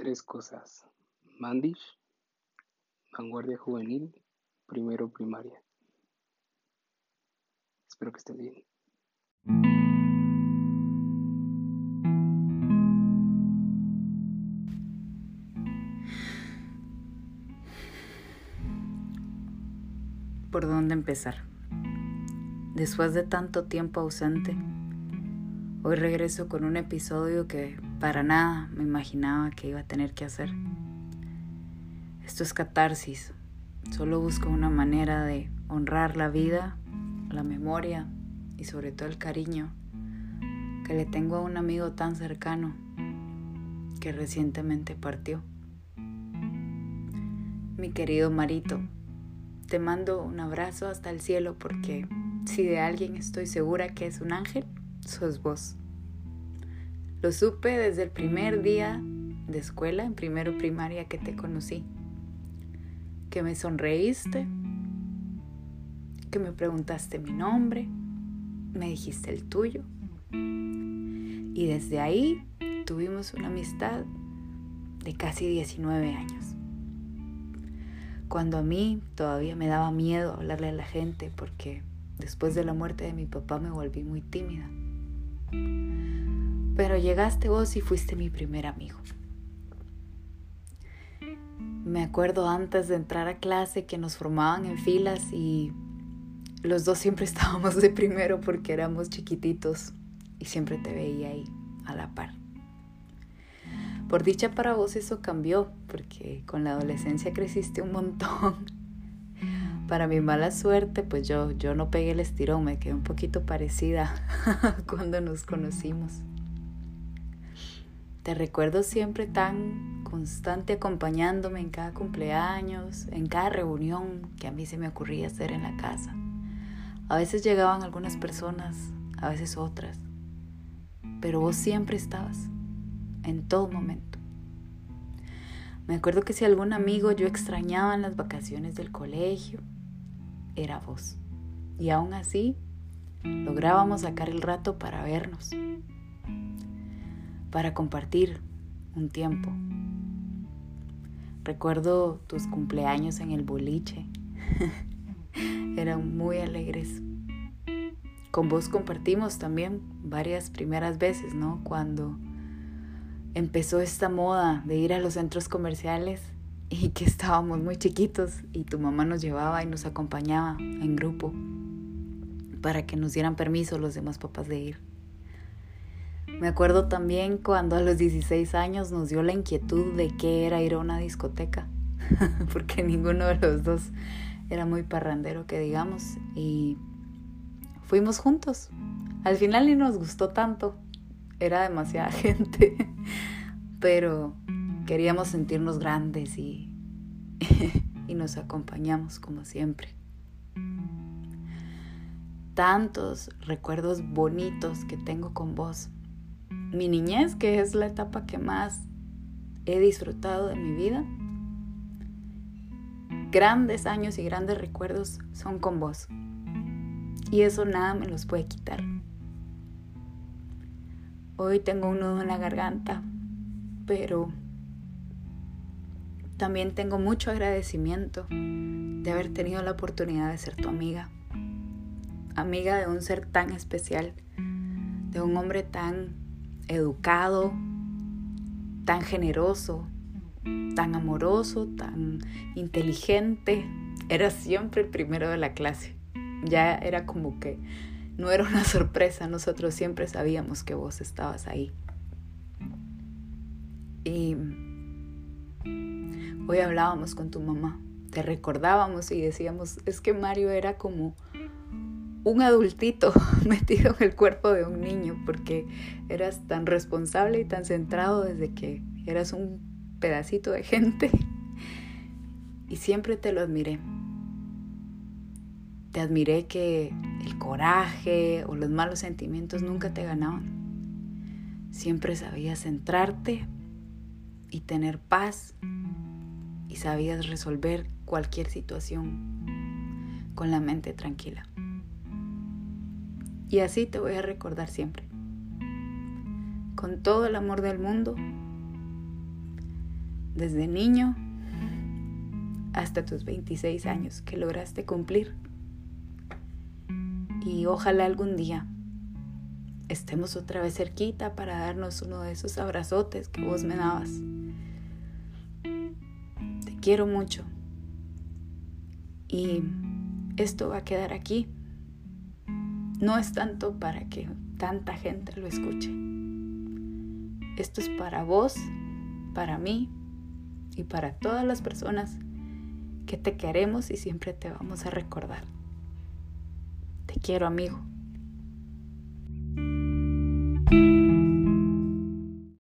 tres cosas. Mandish, vanguardia juvenil, primero primaria. Espero que estén bien. ¿Por dónde empezar? Después de tanto tiempo ausente, hoy regreso con un episodio que para nada me imaginaba que iba a tener que hacer. Esto es catarsis. Solo busco una manera de honrar la vida, la memoria y sobre todo el cariño que le tengo a un amigo tan cercano que recientemente partió. Mi querido Marito, te mando un abrazo hasta el cielo porque si de alguien estoy segura que es un ángel, sos vos. Lo supe desde el primer día de escuela, en primero primaria que te conocí. Que me sonreíste, que me preguntaste mi nombre, me dijiste el tuyo. Y desde ahí tuvimos una amistad de casi 19 años. Cuando a mí todavía me daba miedo hablarle a la gente porque después de la muerte de mi papá me volví muy tímida. Pero llegaste vos y fuiste mi primer amigo. Me acuerdo antes de entrar a clase que nos formaban en filas y los dos siempre estábamos de primero porque éramos chiquititos y siempre te veía ahí a la par. Por dicha para vos eso cambió porque con la adolescencia creciste un montón. Para mi mala suerte, pues yo, yo no pegué el estirón, me quedé un poquito parecida cuando nos conocimos. Recuerdo siempre tan constante acompañándome en cada cumpleaños, en cada reunión que a mí se me ocurría hacer en la casa. A veces llegaban algunas personas, a veces otras, pero vos siempre estabas, en todo momento. Me acuerdo que si algún amigo yo extrañaba en las vacaciones del colegio, era vos. Y aún así, lográbamos sacar el rato para vernos para compartir un tiempo. Recuerdo tus cumpleaños en el boliche. Eran muy alegres. Con vos compartimos también varias primeras veces, ¿no? Cuando empezó esta moda de ir a los centros comerciales y que estábamos muy chiquitos y tu mamá nos llevaba y nos acompañaba en grupo para que nos dieran permiso los demás papás de ir. Me acuerdo también cuando a los 16 años nos dio la inquietud de qué era ir a una discoteca, porque ninguno de los dos era muy parrandero que digamos, y fuimos juntos. Al final ni nos gustó tanto, era demasiada gente, pero queríamos sentirnos grandes y, y nos acompañamos como siempre. Tantos recuerdos bonitos que tengo con vos mi niñez, que es la etapa que más he disfrutado de mi vida. Grandes años y grandes recuerdos son con vos. Y eso nada me los puede quitar. Hoy tengo un nudo en la garganta, pero también tengo mucho agradecimiento de haber tenido la oportunidad de ser tu amiga. Amiga de un ser tan especial, de un hombre tan educado, tan generoso, tan amoroso, tan inteligente. Era siempre el primero de la clase. Ya era como que no era una sorpresa, nosotros siempre sabíamos que vos estabas ahí. Y hoy hablábamos con tu mamá, te recordábamos y decíamos, es que Mario era como un adultito metido en el cuerpo de un niño porque eras tan responsable y tan centrado desde que eras un pedacito de gente y siempre te lo admiré. Te admiré que el coraje o los malos sentimientos nunca te ganaban. Siempre sabías centrarte y tener paz y sabías resolver cualquier situación con la mente tranquila. Y así te voy a recordar siempre. Con todo el amor del mundo, desde niño hasta tus 26 años que lograste cumplir. Y ojalá algún día estemos otra vez cerquita para darnos uno de esos abrazotes que vos me dabas. Te quiero mucho. Y esto va a quedar aquí. No es tanto para que tanta gente lo escuche. Esto es para vos, para mí y para todas las personas que te queremos y siempre te vamos a recordar. Te quiero, amigo.